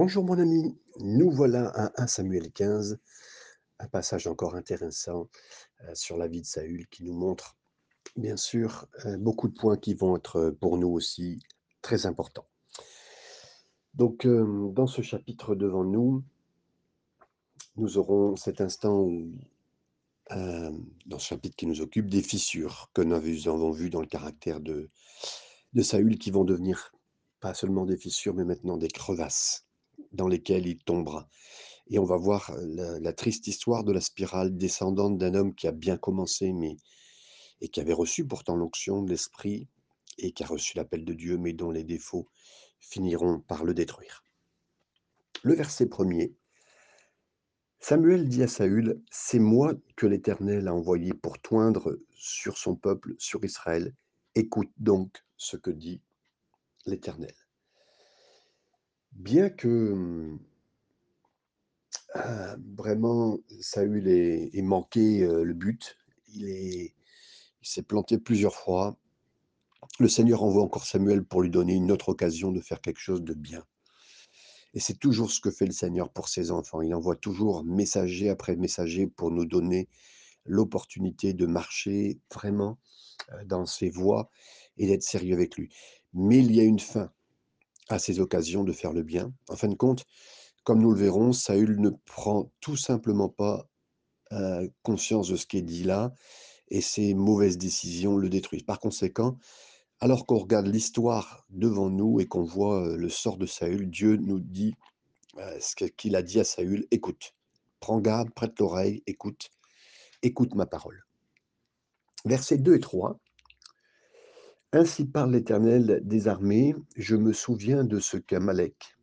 Bonjour mon ami, nous voilà à 1 Samuel 15, un passage encore intéressant euh, sur la vie de Saül qui nous montre bien sûr euh, beaucoup de points qui vont être euh, pour nous aussi très importants. Donc dans ce chapitre devant nous, nous aurons cet instant où, dans ce chapitre qui nous occupe, des fissures que nous avons vues dans le caractère de, de Saül qui vont devenir pas seulement des fissures mais maintenant des crevasses dans lesquelles il tombera. Et on va voir la, la triste histoire de la spirale descendante d'un homme qui a bien commencé, mais et qui avait reçu pourtant l'onction de l'Esprit et qui a reçu l'appel de Dieu, mais dont les défauts finiront par le détruire. Le verset premier. Samuel dit à Saül, C'est moi que l'Éternel a envoyé pour toindre sur son peuple, sur Israël. Écoute donc ce que dit l'Éternel. Bien que euh, vraiment Saül ait, manqué le but, il est, il s'est planté plusieurs fois. Le Seigneur envoie encore Samuel pour lui donner une autre occasion de faire quelque chose de bien. Et c'est toujours ce que fait le Seigneur pour ses enfants. Il envoie toujours messager après messager pour nous donner l'opportunité de marcher vraiment dans ses voies et d'être sérieux avec lui. Mais il y a une fin à ces occasions de faire le bien. En fin de compte, comme nous le verrons, Saül ne prend tout simplement pas euh, conscience de ce qui est dit là et ses mauvaises décisions le détruisent. Par conséquent, alors qu'on regarde l'histoire devant nous et qu'on voit euh, le sort de Saül, Dieu nous dit euh, ce qu'il a dit à Saül, écoute, prends garde, prête l'oreille, écoute, écoute ma parole. Versets 2 et 3. Ainsi parle l'Éternel des armées, je me souviens de ce qu'Amalek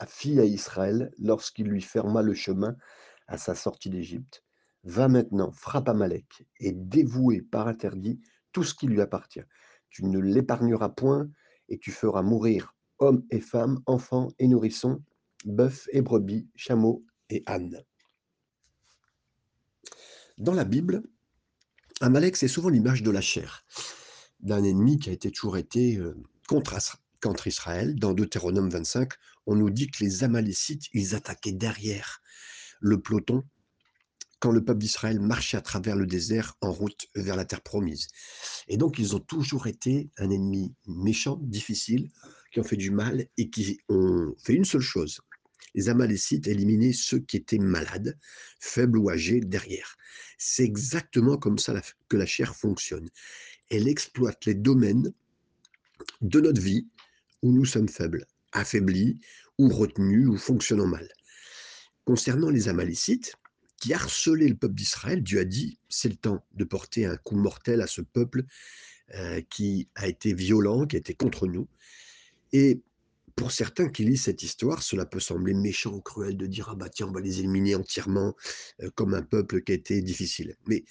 a fit à Israël lorsqu'il lui ferma le chemin à sa sortie d'Égypte. Va maintenant, frappe Amalek et dévouer par interdit tout ce qui lui appartient. Tu ne l'épargneras point et tu feras mourir hommes et femmes, enfants et nourrissons, bœufs et brebis, chameaux et ânes. Dans la Bible, Amalek, c'est souvent l'image de la chair, d'un ennemi qui a toujours été euh, contre, contre Israël. Dans Deutéronome 25, on nous dit que les Amalécites, ils attaquaient derrière le peloton quand le peuple d'Israël marchait à travers le désert en route vers la terre promise. Et donc, ils ont toujours été un ennemi méchant, difficile, qui ont fait du mal et qui ont fait une seule chose. Les Amalécites éliminaient ceux qui étaient malades, faibles ou âgés derrière. C'est exactement comme ça que la chair fonctionne. Elle exploite les domaines de notre vie où nous sommes faibles, affaiblis ou retenus ou fonctionnant mal. Concernant les Amalécites, qui harcelait le peuple d'Israël, Dieu a dit, c'est le temps de porter un coup mortel à ce peuple euh, qui a été violent, qui a été contre nous. Et pour certains qui lisent cette histoire, cela peut sembler méchant, cruel de dire, ah bah tiens, on va les éliminer entièrement euh, comme un peuple qui a été difficile. Mais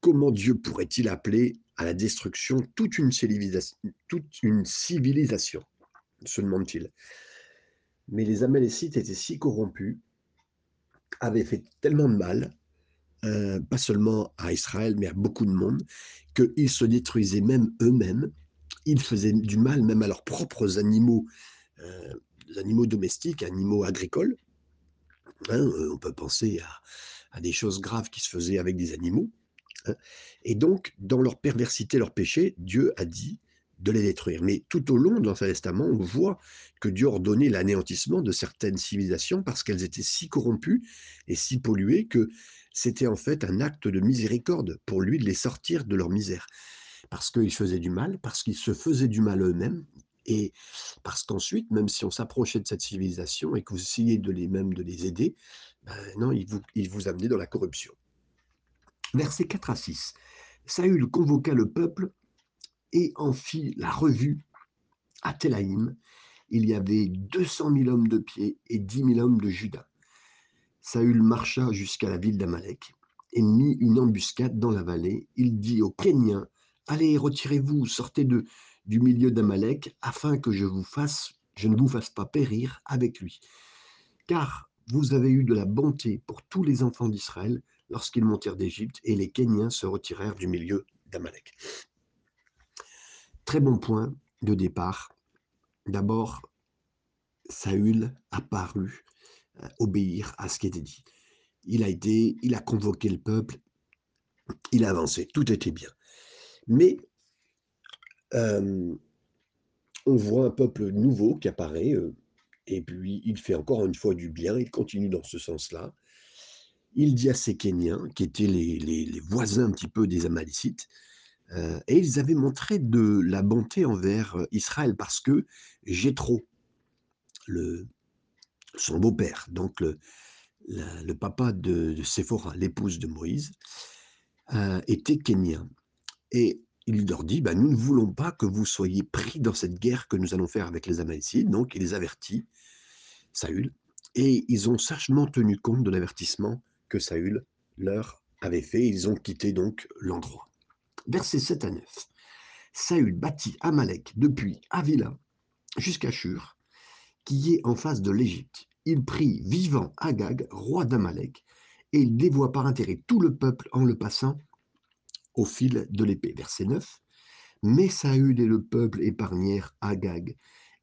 comment Dieu pourrait-il appeler à la destruction toute une civilisation, se demande-t-il. Mais les Amalécites étaient si corrompus avaient fait tellement de mal, euh, pas seulement à Israël, mais à beaucoup de monde, qu'ils se détruisaient même eux-mêmes. Ils faisaient du mal même à leurs propres animaux, euh, animaux domestiques, animaux agricoles. Hein, euh, on peut penser à, des choses graves qui se faisaient avec des animaux. Et donc, dans leur perversité, leur péché, Dieu a dit de les détruire. Mais tout au long de l'Ancien Testament, on voit que Dieu ordonnait l'anéantissement de certaines civilisations parce qu'elles étaient si corrompues et si polluées que c'était en fait un acte de miséricorde pour lui de les sortir de leur misère. Parce qu'ils faisaient du mal, parce qu'ils se faisaient du mal eux-mêmes, et parce qu'ensuite, même si on s'approchait de cette civilisation et que vous essayez de les mêmes de les aider, ben non, ils vous, ils vous amenaient dans la corruption. Versets 4 à 6. Saül convoqua le peuple et en fit la revue à Telaïm. Il y avait 200 000 hommes de pied et 10 000 hommes de Juda. Saül marcha jusqu'à la ville d'Amalek et mit une embuscade dans la vallée. Il dit aux Kéniens Allez, retirez-vous, sortez du milieu d'Amalek, afin que je ne vous fasse pas périr avec lui. Car vous avez eu de la bonté pour tous les enfants d'Israël lorsqu'ils montèrent d'Égypte, et les Kéniens se retirèrent du milieu d'Amalek. Très bon point de départ. D'abord, Saül a paru euh, obéir à ce qui était dit. Il a été, il a convoqué le peuple, il a avancé, tout était bien. Mais euh, on voit un peuple nouveau qui apparaît, euh, et puis il fait encore une fois du bien, il continue dans ce sens-là. Il dit à ces Kéniens, qui étaient les, voisins un petit peu des Amalécites, euh, et ils avaient montré de la bonté envers Israël parce que Jétro, son beau-père, donc le, papa de, Séphora, l'épouse de Moïse, était kénien. Et il leur dit, bah, nous ne voulons pas que vous soyez pris dans cette guerre que nous allons faire avec les Amalécites. Donc il les avertit, Saül, et ils ont sagement tenu compte de l'avertissement que Saül leur avait fait. Ils ont quitté donc l'endroit. Versets 7 à 9. Saül bâtit Amalek depuis Avila jusqu'à Shur, qui est en face de l'Égypte. Il prit vivant Agag, roi d'Amalek, et il dévoie par intérêt tout le peuple en le passant au fil de l'épée. Verset 9. Mais Saül et le peuple épargnèrent Agag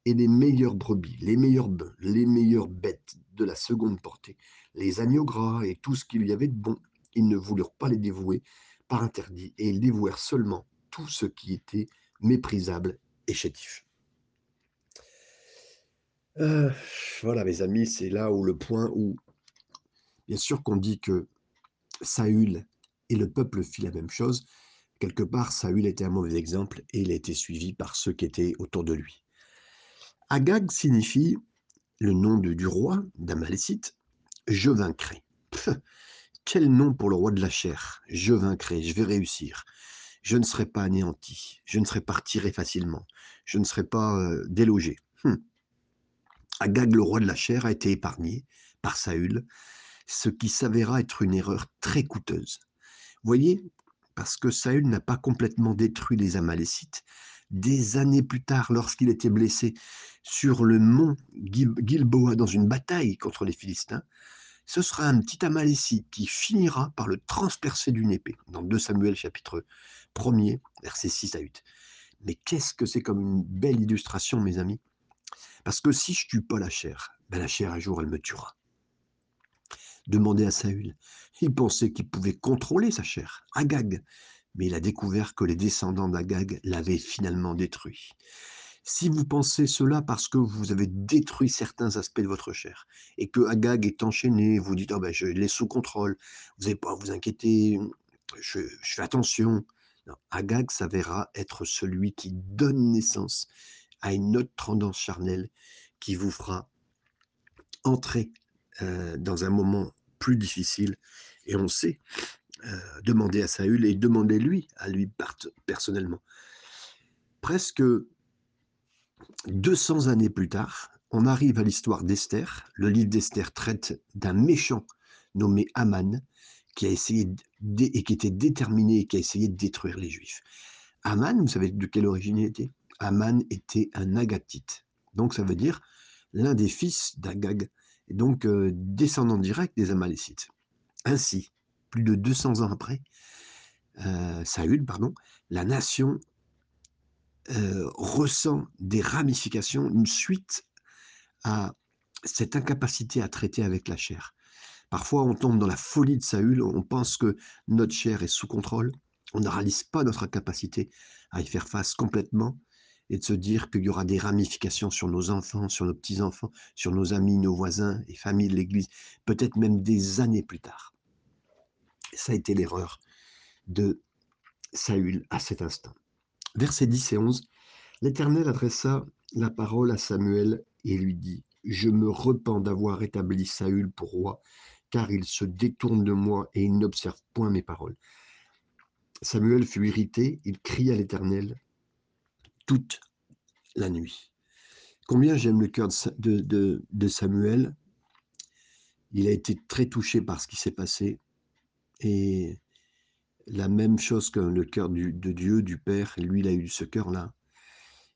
et les meilleures brebis, les meilleurs bœufs, les meilleures bêtes de la seconde portée, les agneaux gras et tout ce qu'il y avait de bon. Ils ne voulurent pas les dévouer par interdit et ils dévouèrent seulement tout ce qui était méprisable et chétif. Euh, voilà, mes amis, c'est là où le point où, bien sûr qu'on dit que Saül et le peuple fit la même chose. Quelque part, Saül était un mauvais exemple et il a été suivi par ceux qui étaient autour de lui. Agag signifie le nom du roi d'Amalécite, je vaincrai. Quel nom pour le roi de la chair Je vaincrai, je vais réussir. Je ne serai pas anéanti, je ne serai pas retiré facilement, je ne serai pas euh, délogé. Hum. Agag, le roi de la chair, a été épargné par Saül, ce qui s'avéra être une erreur très coûteuse voyez, parce que Saül n'a pas complètement détruit les Amalécites, des années plus tard, lorsqu'il était blessé sur le mont Gilboa dans une bataille contre les Philistins, ce sera un petit Amalécite qui finira par le transpercer d'une épée, dans 2 Samuel chapitre 1er, versets 6 à 8. Mais qu'est-ce que c'est comme une belle illustration, mes amis? Parce que si je tue pas la chair, ben la chair un jour elle me tuera. Demandez à Saül. Il pensait qu'il pouvait contrôler sa chair, Agag, mais il a découvert que les descendants d'Agag l'avaient finalement détruit. Si vous pensez cela parce que vous avez détruit certains aspects de votre chair et que Agag est enchaîné, vous dites oh ben, je l'ai sous contrôle, vous n'avez pas à vous inquiéter, je, fais attention. Agag s'avérera être celui qui donne naissance à une autre tendance charnelle qui vous fera entrer euh, dans un moment plus difficile. Et on sait euh, demander à Saül et demander lui, à lui personnellement. Presque 200 années plus tard, on arrive à l'histoire d'Esther. Le livre d'Esther traite d'un méchant nommé Aman qui a essayé et qui était déterminé et qui a essayé de détruire les Juifs. Aman, vous savez de quelle origine il était? Aman était un Agatite. Donc ça veut dire l'un des fils d'Agag, et donc descendant direct des Amalécites. Ainsi, plus de 200 ans après, Saül, pardon, la nation ressent des ramifications, une suite à cette incapacité à traiter avec la chair. Parfois, on tombe dans la folie de Saül, on pense que notre chair est sous contrôle, on ne réalise pas notre capacité à y faire face complètement, et de se dire qu'il y aura des ramifications sur nos enfants, sur nos petits-enfants, sur nos amis, nos voisins et familles de l'Église, peut-être même des années plus tard. Ça a été l'erreur de Saül à cet instant. Versets 10 et 11, l'Éternel adressa la parole à Samuel et lui dit, Je me repens d'avoir établi Saül pour roi, car il se détourne de moi et il n'observe point mes paroles. Samuel fut irrité, il cria à l'Éternel, toute la nuit. Combien j'aime le cœur de, Samuel. Il a été très touché par ce qui s'est passé. Et la même chose que le cœur de Dieu, du Père, lui, il a eu ce cœur-là.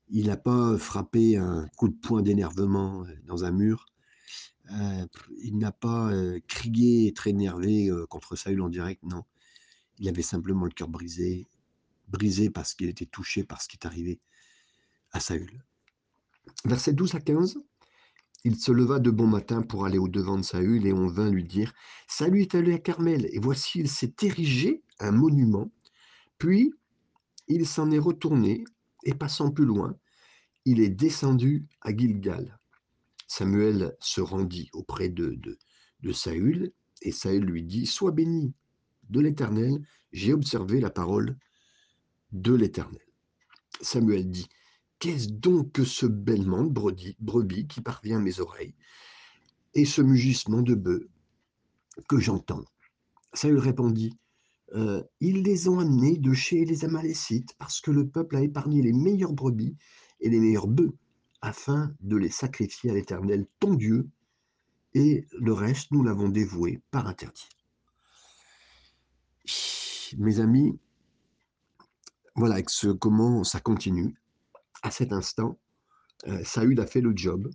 Il n'a pas frappé un coup de poing d'énervement euh, dans un mur. Euh, il n'a pas euh, crié très énervé contre Saül en direct, non. Il avait simplement le cœur brisé, brisé parce qu'il était touché par ce qui est arrivé à Saül. Versets 12 à 15. Il se leva de bon matin pour aller au-devant de Saül et on vint lui dire Salut est allé à Carmel, et voici, il s'est érigé un monument. Puis il s'en est retourné, et passant plus loin, il est descendu à Gilgal. Samuel se rendit auprès de, de, de Saül, et Saül lui dit Sois béni de l'Éternel, j'ai observé la parole de l'Éternel. Samuel dit Qu'est-ce donc que ce bêlement de brebis, qui parvient à mes oreilles et ce mugissement de bœufs que j'entends? Saül répondit euh, Ils les ont amenés de chez les Amalécites parce que le peuple a épargné les meilleures brebis et les meilleurs bœufs afin de les sacrifier à l'Éternel, ton Dieu, et le reste, nous l'avons dévoué par interdit. Mes amis, voilà comment ça continue à cet instant, euh, Saül a fait le job.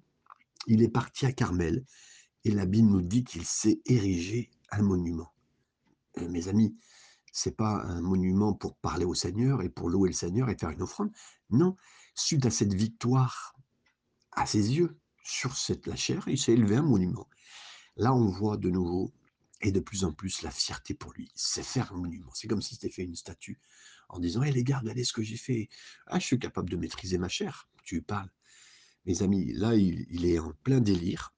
Il est parti à Carmel et la Bible nous dit qu'il s'est érigé un monument. Euh, mes amis, c'est pas un monument pour parler au Seigneur et pour louer le Seigneur et faire une offrande. Non, suite à cette victoire, à ses yeux, sur cette la chair, il s'est élevé un monument. Là, on voit de nouveau et de plus en plus la fierté pour lui. C'est faire un monument. C'est comme si c'était fait une statue en disant Hé les gars, regardez ce que j'ai fait. Ah, je suis capable de maîtriser ma chair. Tu parles. Mes amis, là, il, est en plein délire,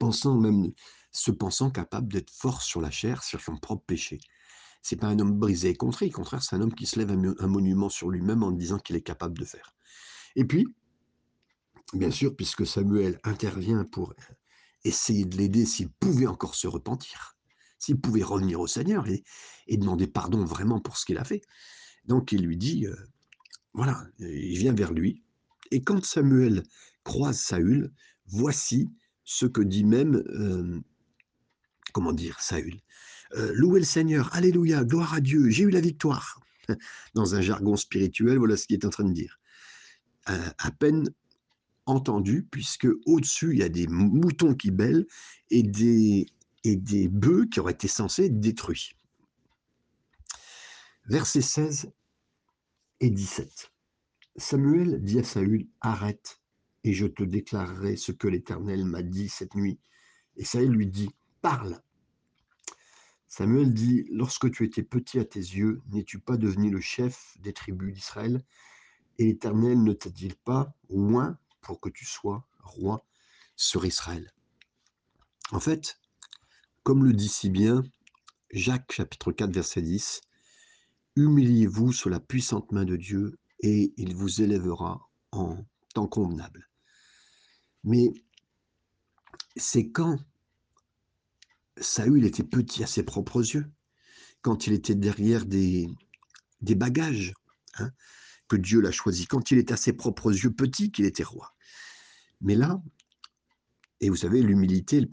pensant même, se pensant capable d'être fort sur la chair, sur son propre péché. C'est pas un homme brisé et contrit, au contraire, c'est un homme qui se lève un monument sur lui-même en disant qu'il est capable de faire. Et puis, bien sûr, puisque Samuel intervient pour essayer de l'aider s'il pouvait encore se repentir, s'il pouvait revenir au Seigneur et, demander pardon vraiment pour ce qu'il a fait. Donc il lui dit, euh, voilà, il vient vers lui. Et quand Samuel croise Saül, voici ce que dit même, euh, comment dire, Saül. Euh, louez le Seigneur, Alléluia, gloire à Dieu, j'ai eu la victoire. Dans un jargon spirituel, voilà ce qu'il est en train de dire. à peine entendu, puisque au-dessus, il y a des moutons qui bêlent et des, et des bœufs qui auraient été censés être détruits. Versets 16 et 17. Samuel dit à Saül, arrête, et je te déclarerai ce que l'Éternel m'a dit cette nuit. Et Saül lui dit, parle. Samuel dit, lorsque tu étais petit à tes yeux, n'es-tu pas devenu le chef des tribus d'Israël? Et l'Éternel ne t'a-t-il pas, au moins, pour que tu sois roi sur Israël. En fait, comme le dit si bien Jacques chapitre 4 verset 10, Humiliez-vous sous la puissante main de Dieu et il vous élèvera en temps convenable. Mais c'est quand Saül était petit à ses propres yeux, quand il était derrière des, bagages, hein, que Dieu l'a choisi, quand il était à ses propres yeux petit, qu'il était roi. Mais là, et vous savez, l'humilité,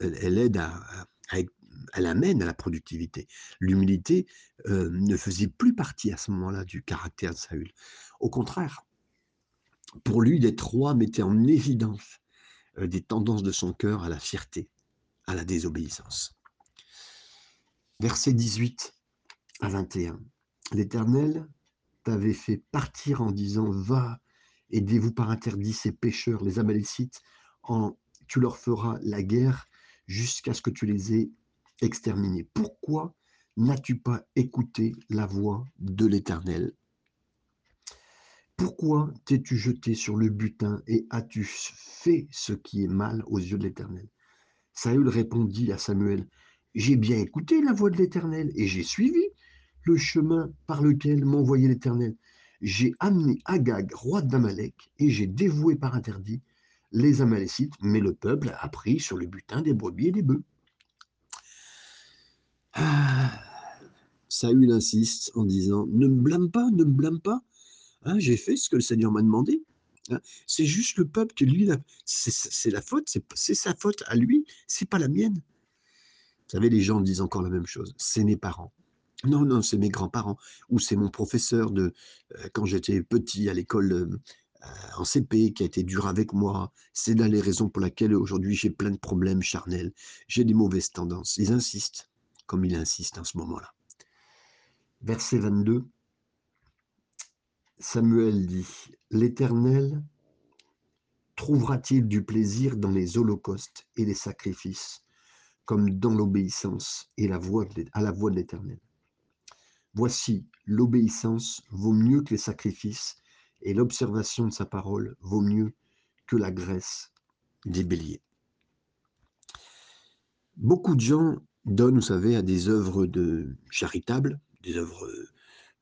elle, aide à, elle amène à la productivité. L'humilité euh, ne faisait plus partie à ce moment-là du caractère de Saül. Au contraire, pour lui, d'être roi mettait en évidence euh, des tendances de son cœur à la fierté, à la désobéissance. Versets 18 à 21. L'Éternel t'avait fait partir en disant Va, Aidez-vous par interdit ces pécheurs, les Amalécites, en, tu leur feras la guerre jusqu'à ce que tu les aies exterminés. Pourquoi n'as-tu pas écouté la voix de l'Éternel? Pourquoi t'es-tu jeté sur le butin et as-tu fait ce qui est mal aux yeux de l'Éternel? Saül répondit à Samuel, J'ai bien écouté la voix de l'Éternel et j'ai suivi le chemin par lequel m'envoyait l'Éternel. J'ai amené Agag, roi d'Amalek, et j'ai dévoué par interdit les Amalécites, mais le peuple a pris sur le butin des brebis et des bœufs. Ah, Saül insiste en disant Ne me blâme pas, ne me blâme pas. Hein, j'ai fait ce que le Seigneur m'a demandé. Hein, c'est juste le peuple qui, lui, c'est la faute, c'est sa faute à lui, c'est pas la mienne. Vous savez, les gens disent encore la même chose. C'est mes parents. Non, non, c'est mes grands-parents ou c'est mon professeur de euh, quand j'étais petit à l'école euh, en CP qui a été dur avec moi. C'est là les raisons pour lesquelles aujourd'hui j'ai plein de problèmes charnels. J'ai des mauvaises tendances. Ils insistent, comme il insiste en ce moment-là. Verset 22. Samuel dit L'Éternel trouvera-t-il du plaisir dans les holocaustes et les sacrifices, comme dans l'obéissance et la à la voix de l'Éternel? Voici, l'obéissance vaut mieux que les sacrifices, et l'observation de sa parole vaut mieux que la graisse des béliers. Beaucoup de gens donnent, vous savez, à des œuvres de charitables, des œuvres,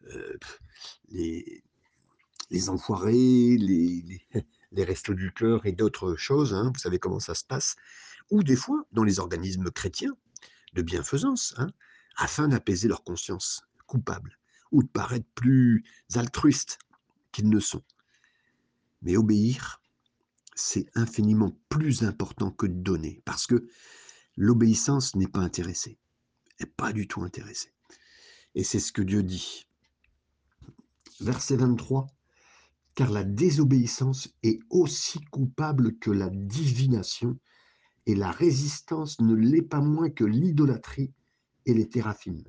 euh, les, les enfoirés, les, les, restos du cœur et d'autres choses, hein, vous savez comment ça se passe, ou des fois dans les organismes chrétiens de bienfaisance, hein, afin d'apaiser leur conscience coupable ou de paraître plus altruistes qu'ils ne sont. Mais obéir, c'est infiniment plus important que donner, parce que l'obéissance n'est pas intéressée, n'est pas du tout intéressée. Et c'est ce que Dieu dit. Verset 23, car la désobéissance est aussi coupable que la divination, et la résistance ne l'est pas moins que l'idolâtrie et les théraphines.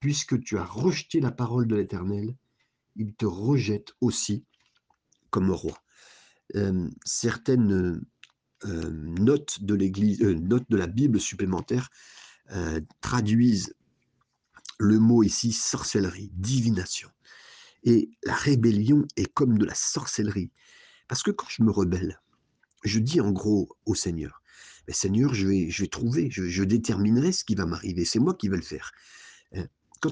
Puisque tu as rejeté la parole de l'Éternel, il te rejette aussi comme roi. Euh, certaines euh, notes de l'Église, euh, notes de la Bible supplémentaires traduisent le mot ici sorcellerie, divination. Et la rébellion est comme de la sorcellerie. Parce que quand je me rebelle, je dis en gros au Seigneur, mais Seigneur, je vais, je vais trouver, je, déterminerai ce qui va m'arriver, c'est moi qui vais le faire.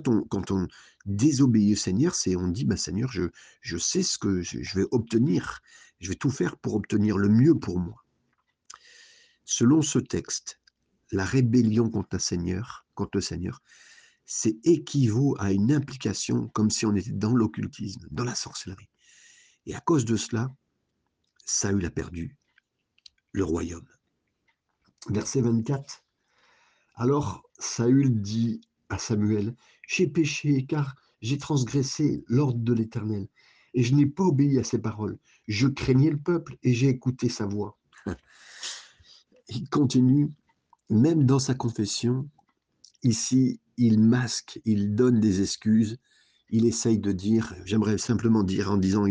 Quand on, désobéit au Seigneur, c'est on dit, bah, Seigneur, je, je sais ce que je, vais obtenir, je vais tout faire pour obtenir le mieux pour moi. Selon ce texte, la rébellion contre Seigneur, contre le Seigneur, c'est équivaut à une implication comme si on était dans l'occultisme, dans la sorcellerie. Et à cause de cela, Saül a perdu le royaume. Verset 24. Alors Saül dit à Samuel, J'ai péché car j'ai transgressé l'ordre de l'Éternel et je n'ai pas obéi à ses paroles. Je craignais le peuple et j'ai écouté sa voix. Il continue, même dans sa confession, ici, il masque, il donne des excuses, il essaye de dire, j'aimerais simplement dire en disant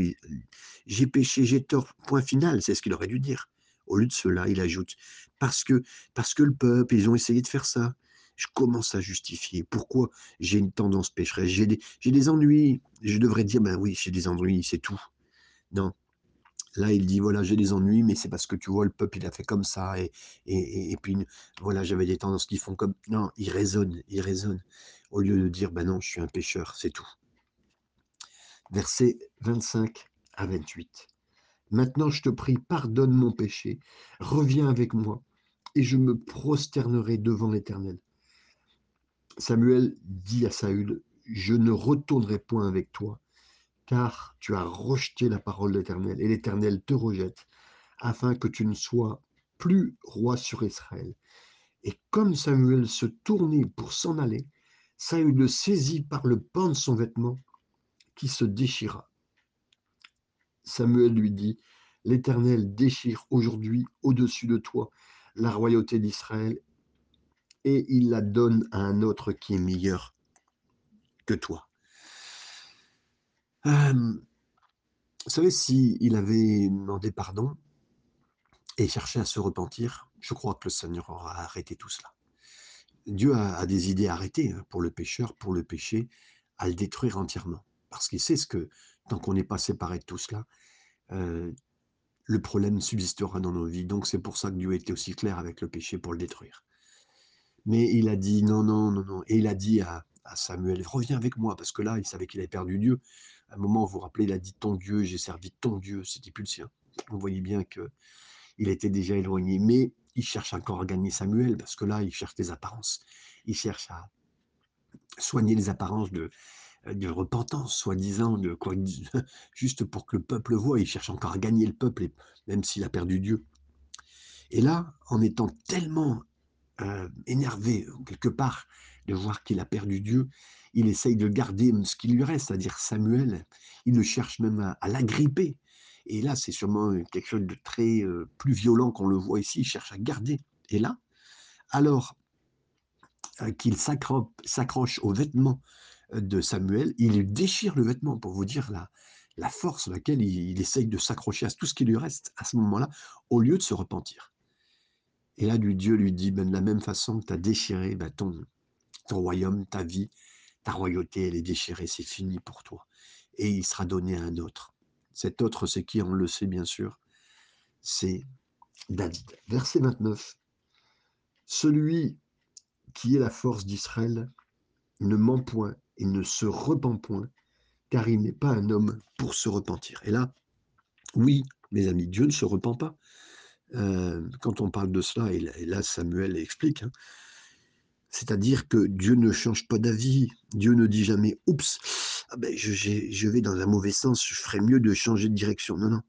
j'ai péché, j'ai tort, point final, c'est ce qu'il aurait dû dire. Au lieu de cela, il ajoute parce que, parce que le peuple, ils ont essayé de faire ça. Je commence à justifier pourquoi j'ai une tendance pécheresse. J'ai des, ennuis. Je devrais dire ben oui, j'ai des ennuis, c'est tout. Non, Là, il dit, voilà, j'ai des ennuis, mais c'est parce que tu vois, le peuple, il a fait comme ça, et, et, puis, voilà, j'avais des tendances qui font comme... Non, il raisonne, il raisonne, au lieu de dire, ben non, je suis un pécheur, c'est tout. Versets 25 à 28. Maintenant, je te prie, pardonne mon péché, reviens avec moi, et je me prosternerai devant l'Éternel. Samuel dit à Saül, je ne retournerai point avec toi, car tu as rejeté la parole de l'Éternel, et l'Éternel te rejette, afin que tu ne sois plus roi sur Israël. Et comme Samuel se tournait pour s'en aller, Saül le saisit par le pan de son vêtement, qui se déchira. Samuel lui dit, L'Éternel déchire aujourd'hui au-dessus de toi la royauté d'Israël, et il la donne à un autre qui est meilleur que toi vous savez, s'il avait demandé pardon et cherché à se repentir, je crois que le Seigneur aura arrêté tout cela. Dieu a, des idées arrêtées hein, pour le pécheur, pour le péché, à le détruire entièrement. Parce qu'il sait ce que, tant qu'on n'est pas séparé de tout cela, le problème subsistera dans nos vies. Donc c'est pour ça que Dieu a été aussi clair avec le péché pour le détruire. Mais il a dit non, non, non, non. Et il a dit à, à Samuel, reviens avec moi, parce que là, il savait qu'il avait perdu Dieu un moment, vous vous rappelez, il a dit ton Dieu, j'ai servi ton Dieu, c'était plus le sien. On voyait bien que il était déjà éloigné, mais il cherche encore à gagner Samuel, parce que là, il cherche des apparences. Il cherche à soigner les apparences de, de repentance, soi-disant, juste pour que le peuple voit. Il cherche encore à gagner le peuple, même s'il a perdu Dieu. Et là, en étant tellement euh, énervé, quelque part, de voir qu'il a perdu Dieu, il essaye de garder ce qui lui reste, c'est-à-dire Samuel. Il le cherche même à, l'agripper. Et là, c'est sûrement quelque chose de très euh, plus violent qu'on le voit ici. Il cherche à garder. Et là, alors euh, qu'il s'accroche aux vêtements euh, de Samuel, il déchire le vêtement pour vous dire la, la force laquelle il, essaye de s'accrocher à tout ce qui lui reste à ce moment-là, au lieu de se repentir. Et là, Dieu lui dit, ben, de la même façon que tu as déchiré ben, ton, ton royaume, ta vie, ta royauté, elle est déchirée, c'est fini pour toi. Et il sera donné à un autre. Cet autre, c'est qui? On le sait bien sûr. C'est David. Verset 29. Celui qui est la force d'Israël ne ment point et ne se repent point, car il n'est pas un homme pour se repentir. Et là, oui, mes amis, Dieu ne se repent pas. Euh, quand on parle de cela, et là, Samuel explique, hein, c'est-à-dire que Dieu ne change pas d'avis, Dieu ne dit jamais Oups, ah ben, je, vais dans un mauvais sens, je ferais mieux de changer de direction. Non, non,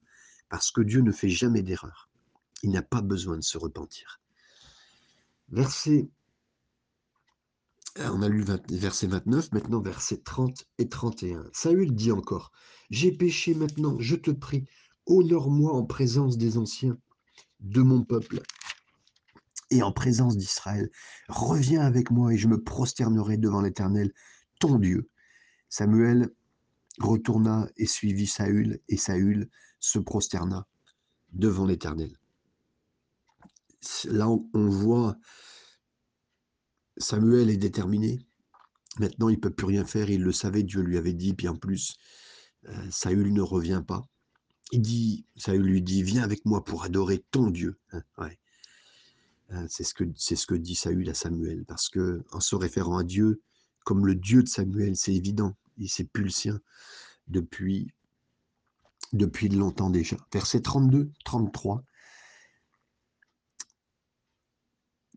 parce que Dieu ne fait jamais d'erreur. Il n'a pas besoin de se repentir. Verset, euh, on a lu verset 29, maintenant verset 30 et 31. Saül dit encore J'ai péché maintenant, je te prie, honore-moi en présence des anciens de mon peuple et en présence d'Israël. Reviens avec moi et je me prosternerai devant l'Éternel, ton Dieu. Samuel retourna et suivit Saül, et Saül se prosterna devant l'Éternel. Là, on voit Samuel est déterminé. Maintenant, il ne peut plus rien faire. Il le savait, Dieu lui avait dit. Puis en plus, euh, Saül ne revient pas. Il lui dit, viens avec moi pour adorer ton Dieu. Hein. Hein, c'est ce, que, dit Saül à Samuel, parce que en se référant à Dieu, comme le Dieu de Samuel, c'est évident, il c'est plus depuis, depuis longtemps déjà. Verset 32, 33.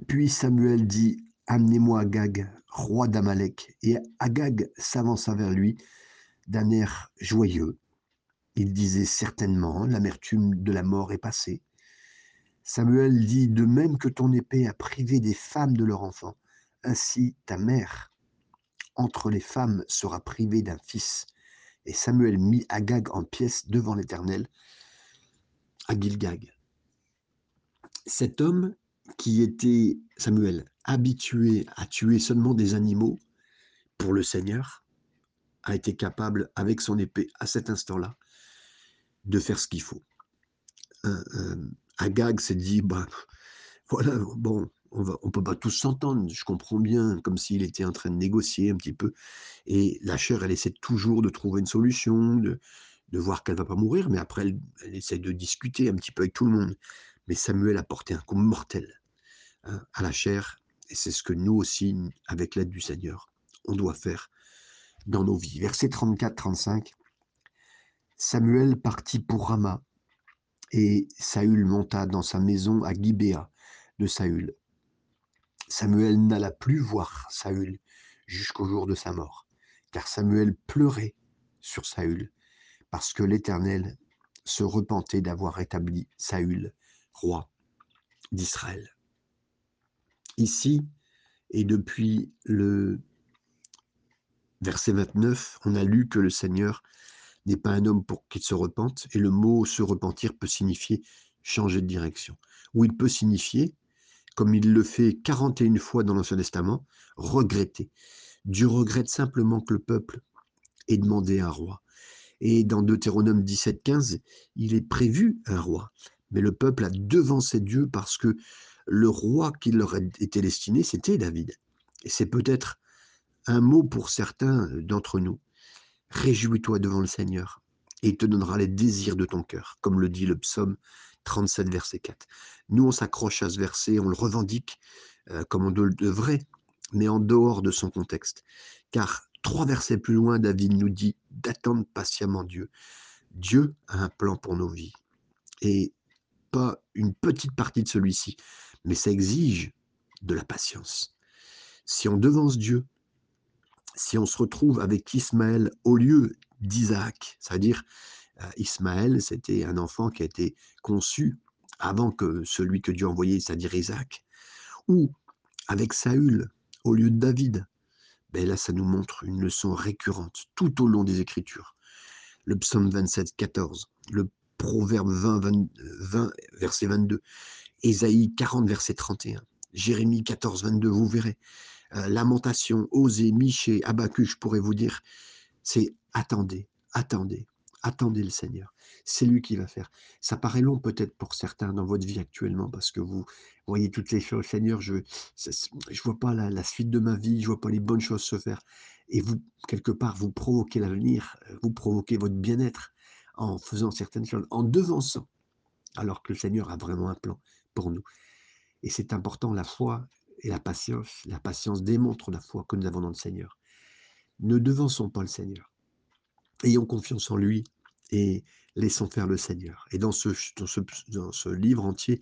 Puis Samuel dit, Amenez-moi Agag, roi d'Amalek. Et Agag s'avança vers lui d'un air joyeux. Il disait certainement, l'amertume de la mort est passée. Samuel dit, de même que ton épée a privé des femmes de leur enfant, ainsi ta mère entre les femmes sera privée d'un fils. Et Samuel mit Agag en pièces devant l'Éternel à Gilgag. Cet homme qui était, Samuel, habitué à tuer seulement des animaux pour le Seigneur, a été capable, avec son épée, à cet instant-là, de faire ce qu'il faut. Agag s'est dit, bah, voilà, bon, on ne peut pas tous s'entendre, je comprends bien, comme s'il était en train de négocier un petit peu. Et la chair, elle essaie toujours de trouver une solution, de, voir qu'elle va pas mourir, mais après, elle, essaie de discuter un petit peu avec tout le monde. Mais Samuel a porté un coup mortel hein, à la chair, et c'est ce que nous aussi, avec l'aide du Seigneur, on doit faire dans nos vies. Verset 34-35, Samuel partit pour Rama, et Saül monta dans sa maison à Gibéa de Saül. Samuel n'alla plus voir Saül jusqu'au jour de sa mort, car Samuel pleurait sur Saül, parce que l'Éternel se repentait d'avoir établi Saül roi d'Israël. Ici, et depuis le verset 29, on a lu que le Seigneur n'est pas un homme pour qu'il se repente, et le mot se repentir peut signifier changer de direction, ou il peut signifier, comme il le fait 41 fois dans l'Ancien Testament, regretter. Dieu regrette simplement que le peuple ait demandé un roi. Et dans Deutéronome 17, 15, il est prévu un roi. Mais le peuple a devancé Dieu parce que le roi qui leur était destiné, c'était David. Et c'est peut-être un mot pour certains d'entre nous. Réjouis-toi devant le Seigneur, et il te donnera les désirs de ton cœur, comme le dit le psaume 37, verset 4. Nous, on s'accroche à ce verset, on le revendique euh, comme on le devrait, mais en dehors de son contexte. Car trois versets plus loin, David nous dit d'attendre patiemment Dieu. Dieu a un plan pour nos vies, et pas une petite partie de celui-ci, mais ça exige de la patience. Si on devance Dieu, si on se retrouve avec Ismaël au lieu d'Isaac, c'est-à-dire euh, Ismaël, c'était un enfant qui a été conçu avant que celui que Dieu a envoyé, c'est-à-dire Isaac, ou avec Saül au lieu de David, ben là, ça nous montre une leçon récurrente tout au long des Écritures. Le psaume 27, 14, le proverbe 20, 20 verset 22, Ésaïe 40, verset 31, Jérémie 14, 22, vous verrez. Euh, lamentation, Osée, Michée, Habakkuk, je pourrais vous dire, c'est attendez, attendez, Attendez le Seigneur. C'est lui qui va faire. Ça paraît long peut-être pour certains dans votre vie actuellement parce que vous voyez toutes les choses. Seigneur, je ne vois pas la, la, suite de ma vie, je vois pas les bonnes choses se faire. Et vous, quelque part, vous provoquez l'avenir, vous provoquez votre bien-être en faisant certaines choses, en devançant, alors que le Seigneur a vraiment un plan pour nous. Et c'est important, la foi et la patience. La patience démontre la foi que nous avons dans le Seigneur. Ne devançons pas le Seigneur. Ayons confiance en lui et laissons faire le Seigneur. Et dans ce, dans ce, dans ce livre entier,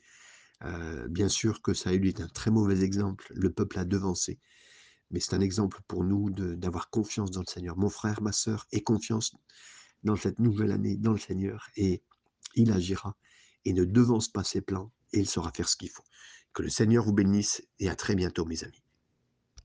euh, bien sûr que a eu un très mauvais exemple. Le peuple a devancé. Mais c'est un exemple pour nous d'avoir confiance dans le Seigneur. Mon frère, ma sœur, aie confiance dans cette nouvelle année dans le Seigneur et il agira et ne devance pas ses plans et il saura faire ce qu'il faut. Que le Seigneur vous bénisse et à très bientôt mes amis.